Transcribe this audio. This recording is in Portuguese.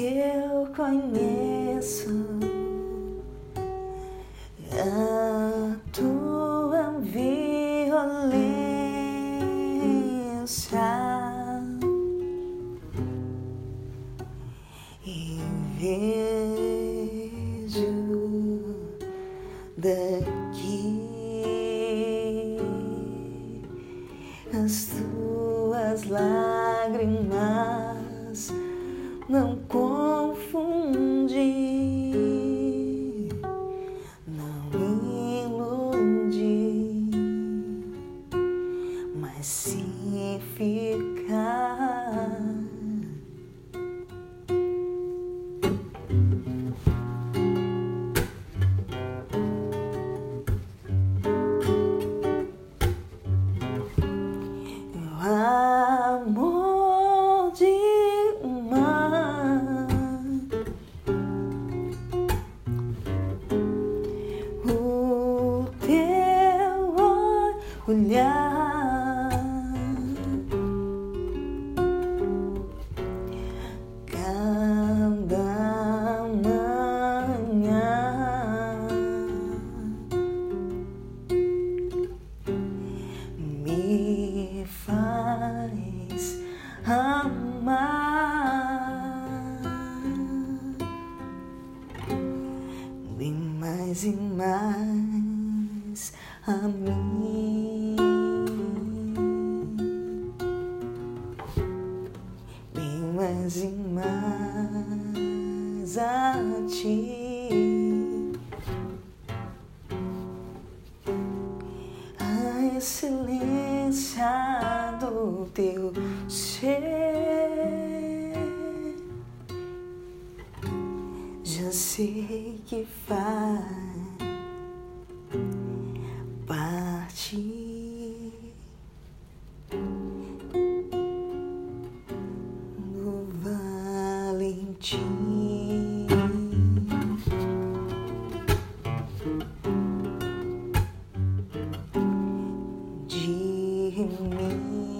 Eu conheço a tua violência descansar e vejo daqui as tuas lágrimas não. amor de uma. O teu olhar amar. E mais e mais a mim. E mais e mais a ti. A esse teu cheiro. Já sei que vai partir no Valentim. me.